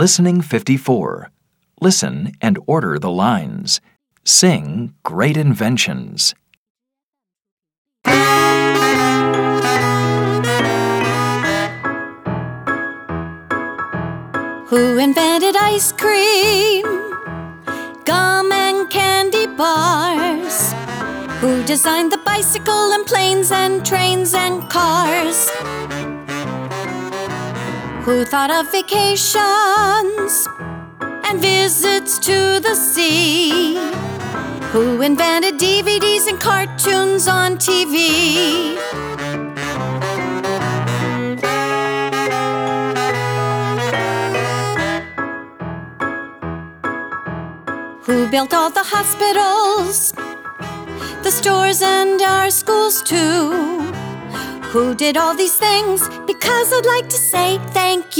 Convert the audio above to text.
Listening 54. Listen and order the lines. Sing great inventions. Who invented ice cream? Gum and candy bars? Who designed the bicycle and planes and trains and cars? Who thought of vacations and visits to the sea? Who invented DVDs and cartoons on TV? Who built all the hospitals, the stores, and our schools too? Who did all these things? Because I'd like to say thank you.